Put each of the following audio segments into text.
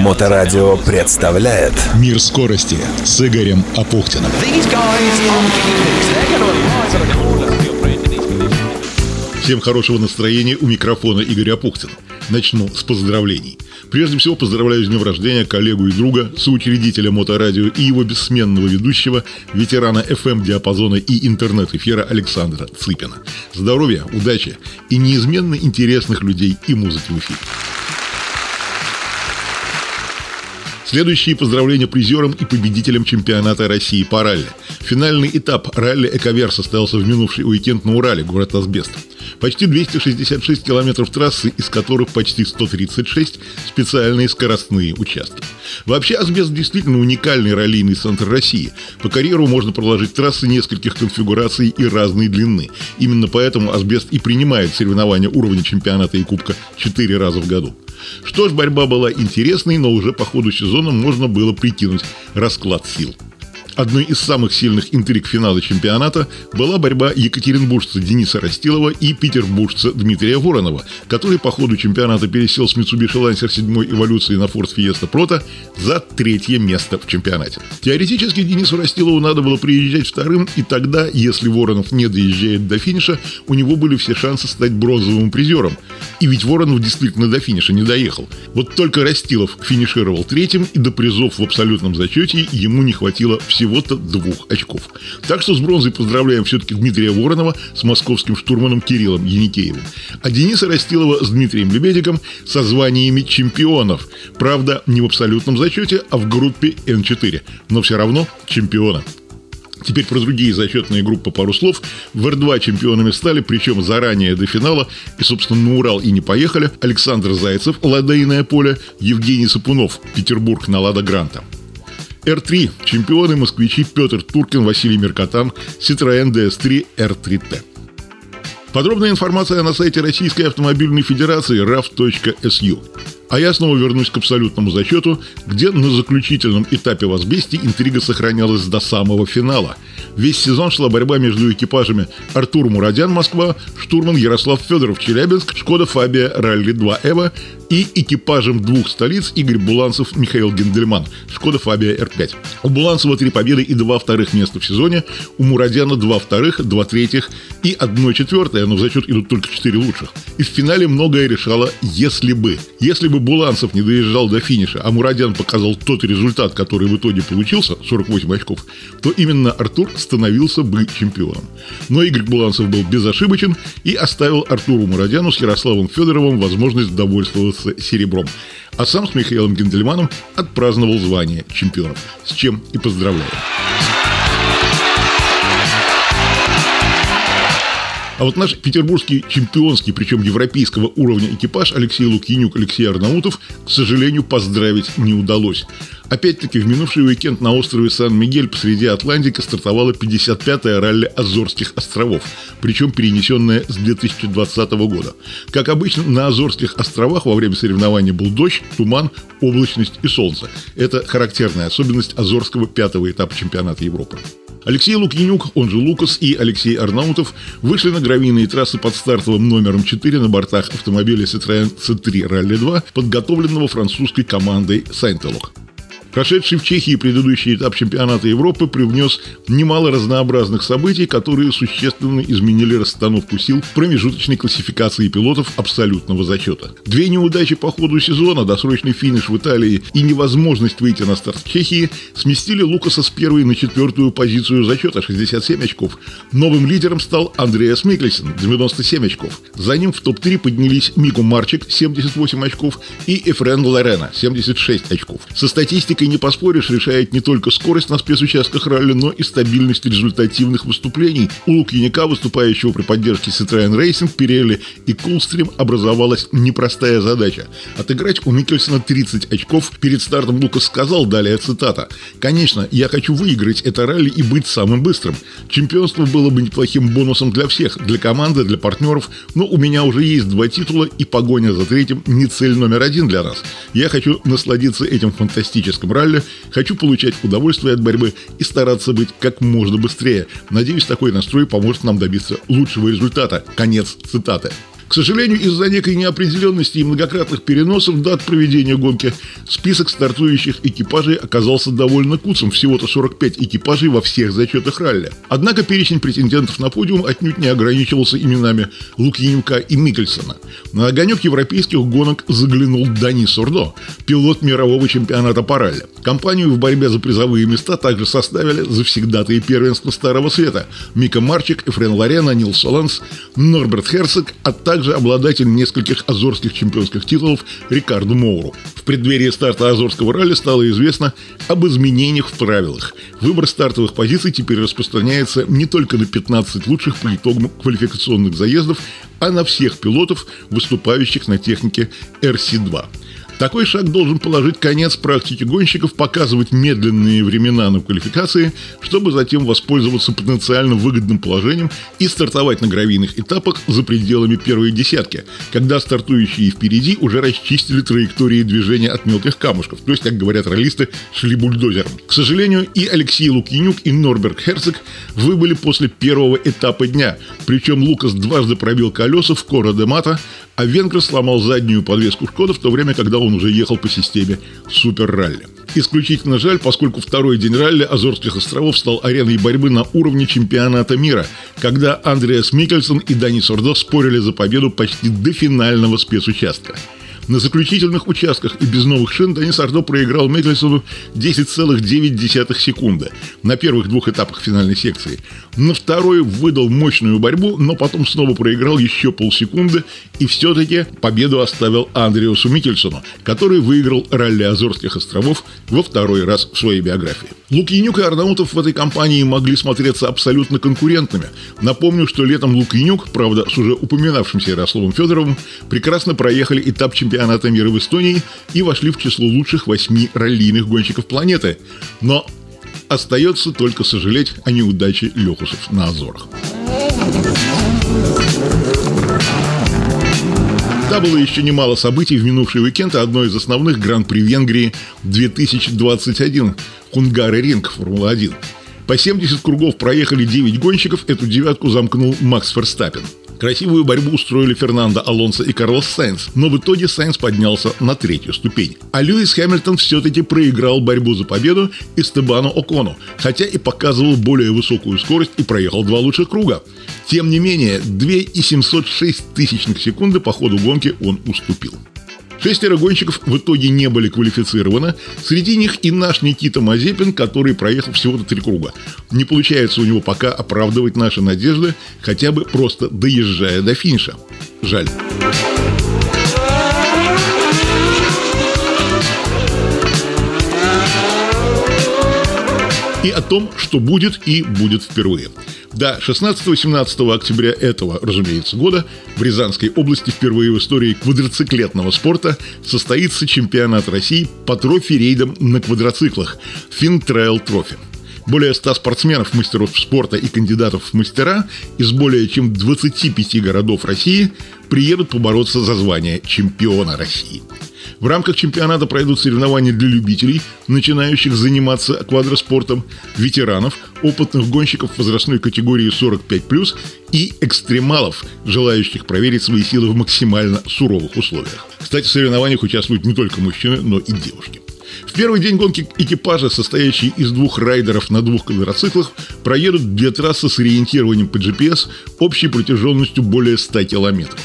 Моторадио представляет Мир скорости с Игорем Апухтиным. Всем хорошего настроения у микрофона Игоря Апухтина. Начну с поздравлений. Прежде всего поздравляю с днем рождения коллегу и друга, соучредителя Моторадио и его бессменного ведущего, ветерана FM-диапазона и интернет-эфира Александра Цыпина. Здоровья, удачи и неизменно интересных людей и музыки в эфире. Следующие поздравления призерам и победителям чемпионата России по ралли. Финальный этап ралли «Эковер» состоялся в минувший уикенд на Урале, город Асбест. Почти 266 километров трассы, из которых почти 136 специальные скоростные участки. Вообще Асбест действительно уникальный раллийный центр России. По карьеру можно проложить трассы нескольких конфигураций и разной длины. Именно поэтому Асбест и принимает соревнования уровня чемпионата и кубка 4 раза в году. Что ж, борьба была интересной, но уже по ходу сезона можно было прикинуть расклад сил. Одной из самых сильных интриг финала чемпионата была борьба екатеринбуржца Дениса Растилова и петербуржца Дмитрия Воронова, который по ходу чемпионата пересел с Mitsubishi Lancer 7 эволюции на Ford Fiesta Proto за третье место в чемпионате. Теоретически Денису Растилову надо было приезжать вторым, и тогда, если Воронов не доезжает до финиша, у него были все шансы стать бронзовым призером. И ведь Воронов действительно до финиша не доехал. Вот только Растилов финишировал третьим, и до призов в абсолютном зачете ему не хватило всего всего-то двух очков. Так что с бронзой поздравляем все-таки Дмитрия Воронова с московским штурманом Кириллом Яникеевым. А Дениса Растилова с Дмитрием Лебедиком со званиями чемпионов. Правда, не в абсолютном зачете, а в группе Н4. Но все равно чемпиона. Теперь про другие зачетные группы пару слов. В Р2 чемпионами стали, причем заранее до финала, и, собственно, на Урал и не поехали, Александр Зайцев, Ладейное поле, Евгений Сапунов, Петербург на Лада Гранта. R3 – чемпионы москвичи Петр Туркин, Василий Меркатан, Citroën DS3 R3T. Подробная информация на сайте Российской автомобильной федерации raf.su. А я снова вернусь к абсолютному зачету, где на заключительном этапе в Азбесте интрига сохранялась до самого финала. Весь сезон шла борьба между экипажами Артур Мурадян, Москва, штурман Ярослав Федоров, Челябинск, Шкода Фабия Ралли 2 Эва и экипажем двух столиц Игорь Буланцев, Михаил Гендельман, Шкода Фабия Р5. У Буланцева три победы и два вторых места в сезоне, у Мурадяна два вторых, два третьих и одно четвертое, но в зачет идут только четыре лучших. И в финале многое решало «если бы». Если бы Буланцев не доезжал до финиша, а Мурадян показал тот результат, который в итоге получился, 48 очков, то именно Артур становился бы чемпионом. Но Игорь Буланцев был безошибочен и оставил Артуру Мурадяну с Ярославом Федоровым возможность довольствоваться серебром. А сам с Михаилом Гендельманом отпраздновал звание чемпионов. С чем и поздравляю. А вот наш петербургский чемпионский, причем европейского уровня экипаж Алексей Лукьянюк, Алексей Арнаутов, к сожалению, поздравить не удалось. Опять-таки, в минувший уикенд на острове Сан-Мигель посреди Атлантики стартовала 55-я ралли Азорских островов, причем перенесенная с 2020 года. Как обычно, на Азорских островах во время соревнований был дождь, туман, облачность и солнце. Это характерная особенность Азорского пятого этапа чемпионата Европы. Алексей Лукьянюк, он же Лукас, и Алексей Арнаутов вышли на гравийные трассы под стартовым номером 4 на бортах автомобиля Citroёn C3 Rally 2, подготовленного французской командой Сайнтелок. Прошедший в Чехии предыдущий этап чемпионата Европы привнес немало разнообразных событий, которые существенно изменили расстановку сил в промежуточной классификации пилотов абсолютного зачета. Две неудачи по ходу сезона, досрочный финиш в Италии и невозможность выйти на старт в Чехии сместили Лукаса с первой на четвертую позицию зачета 67 очков. Новым лидером стал Андреас Миклесен 97 очков. За ним в топ-3 поднялись Мику Марчик 78 очков и Эфрен Лорена 76 очков. Со статистикой и не поспоришь, решает не только скорость на спецучастках ралли, но и стабильность результативных выступлений. У Лукьяника, выступающего при поддержке Citroёn Racing, Pirelli и Coolstream, образовалась непростая задача – отыграть у Микельсона 30 очков. Перед стартом Лукас сказал, далее цитата, «Конечно, я хочу выиграть это ралли и быть самым быстрым. Чемпионство было бы неплохим бонусом для всех, для команды, для партнеров, но у меня уже есть два титула, и погоня за третьим не цель номер один для нас. Я хочу насладиться этим фантастическим ралли, хочу получать удовольствие от борьбы и стараться быть как можно быстрее. Надеюсь, такой настрой поможет нам добиться лучшего результата. Конец цитаты. К сожалению, из-за некой неопределенности и многократных переносов дат проведения гонки, список стартующих экипажей оказался довольно куцым, всего-то 45 экипажей во всех зачетах ралли. Однако перечень претендентов на подиум отнюдь не ограничивался именами Лукьянюка и Микельсона. На огонек европейских гонок заглянул Дани Сурдо, пилот мирового чемпионата по ралли. Компанию в борьбе за призовые места также составили завсегдатые первенства Старого Света Мика Марчик, Эфрен Ларена, Нил Соланс, Норберт Херцог, а также обладатель нескольких азорских чемпионских титулов Рикардо Моуру. В преддверии старта Азорского ралли стало известно об изменениях в правилах. Выбор стартовых позиций теперь распространяется не только на 15 лучших по итогам квалификационных заездов, а на всех пилотов, выступающих на технике RC-2. Такой шаг должен положить конец практике гонщиков показывать медленные времена на квалификации, чтобы затем воспользоваться потенциально выгодным положением и стартовать на гравийных этапах за пределами первой десятки, когда стартующие впереди уже расчистили траектории движения от мелких камушков, то есть, как говорят ролисты, шли бульдозером. К сожалению, и Алексей Лукьянюк, и Норберг Херцог выбыли после первого этапа дня, причем Лукас дважды пробил колеса в Кора де Мата, а Венгер сломал заднюю подвеску Шкода в то время, когда он уже ехал по системе Супер-ралли. Исключительно жаль, поскольку второй день ралли Азорских островов стал ареной борьбы на уровне чемпионата мира, когда Андреас Микельсон и Дани Сордо спорили за победу почти до финального спецучастка. На заключительных участках и без новых шин Денис Ардо проиграл Микельсону 10,9 секунды на первых двух этапах финальной секции. На второй выдал мощную борьбу, но потом снова проиграл еще полсекунды и все-таки победу оставил Андреасу Микельсону, который выиграл ралли Азорских островов во второй раз в своей биографии. Лукьянюк и Арнаутов в этой компании могли смотреться абсолютно конкурентными. Напомню, что летом Лукьянюк, правда, с уже упоминавшимся Ярославом Федоровым, прекрасно проехали этап чемпионата мира в Эстонии и вошли в число лучших восьми раллийных гонщиков планеты. Но остается только сожалеть о неудаче Лехусов на Азорах. Да, было еще немало событий в минувший уикенд, а одно из основных – Гран-при Венгрии 2021 Хунгари Ринг Формула-1. По 70 кругов проехали 9 гонщиков, эту девятку замкнул Макс Ферстаппин. Красивую борьбу устроили Фернандо Алонсо и Карлос Сайнс, но в итоге Сайнс поднялся на третью ступень. А Льюис Хэмилтон все-таки проиграл борьбу за победу Эстебану Окону, хотя и показывал более высокую скорость и проехал два лучших круга. Тем не менее, 2,706 тысячных секунды по ходу гонки он уступил. Шестеро гонщиков в итоге не были квалифицированы. Среди них и наш Никита Мазепин, который проехал всего-то три круга. Не получается у него пока оправдывать наши надежды, хотя бы просто доезжая до финиша. Жаль. И о том, что будет и будет впервые. Да, 16-17 октября этого, разумеется, года в Рязанской области впервые в истории квадроциклетного спорта состоится чемпионат России по трофи-рейдам на квадроциклах «Finntrail Trophy». Более 100 спортсменов, мастеров спорта и кандидатов в мастера из более чем 25 городов России приедут побороться за звание чемпиона России – в рамках чемпионата пройдут соревнования для любителей, начинающих заниматься квадроспортом, ветеранов, опытных гонщиков возрастной категории 45+, и экстремалов, желающих проверить свои силы в максимально суровых условиях. Кстати, в соревнованиях участвуют не только мужчины, но и девушки. В первый день гонки экипажа, состоящий из двух райдеров на двух квадроциклах, проедут две трассы с ориентированием по GPS общей протяженностью более 100 километров.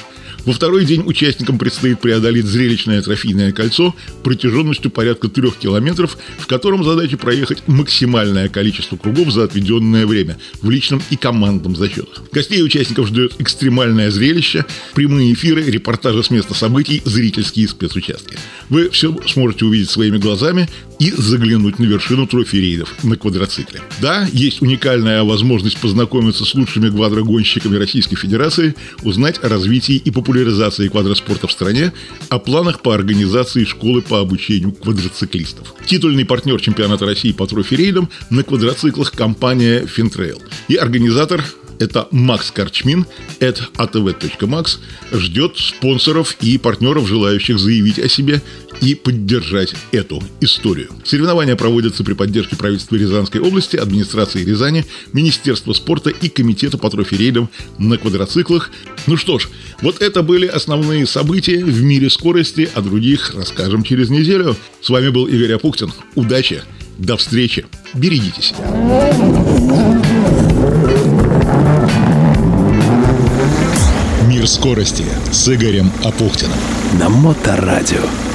Во второй день участникам предстоит преодолеть зрелищное трофейное кольцо протяженностью порядка трех километров, в котором задача проехать максимальное количество кругов за отведенное время в личном и командном зачетах. Гостей участников ждет экстремальное зрелище, прямые эфиры, репортажи с места событий, зрительские спецучастки. Вы все сможете увидеть своими глазами и заглянуть на вершину трофи-рейдов на квадроцикле. Да, есть уникальная возможность познакомиться с лучшими квадрогонщиками Российской Федерации, узнать о развитии и популярности популяризации квадроспорта в стране, о планах по организации школы по обучению квадроциклистов. Титульный партнер чемпионата России по трофи-рейдам на квадроциклах компания «Finntrail» и организатор это Макс Корчмин, at atv.max, ждет спонсоров и партнеров, желающих заявить о себе и поддержать эту историю. Соревнования проводятся при поддержке правительства Рязанской области, администрации Рязани, Министерства спорта и Комитета по трофи-рейдам на квадроциклах. Ну что ж, вот это были основные события в мире скорости, о других расскажем через неделю. С вами был Игорь Апухтин. Удачи! До встречи! Берегите себя! Мир скорости с Игорем Апухтиным. На Моторадио.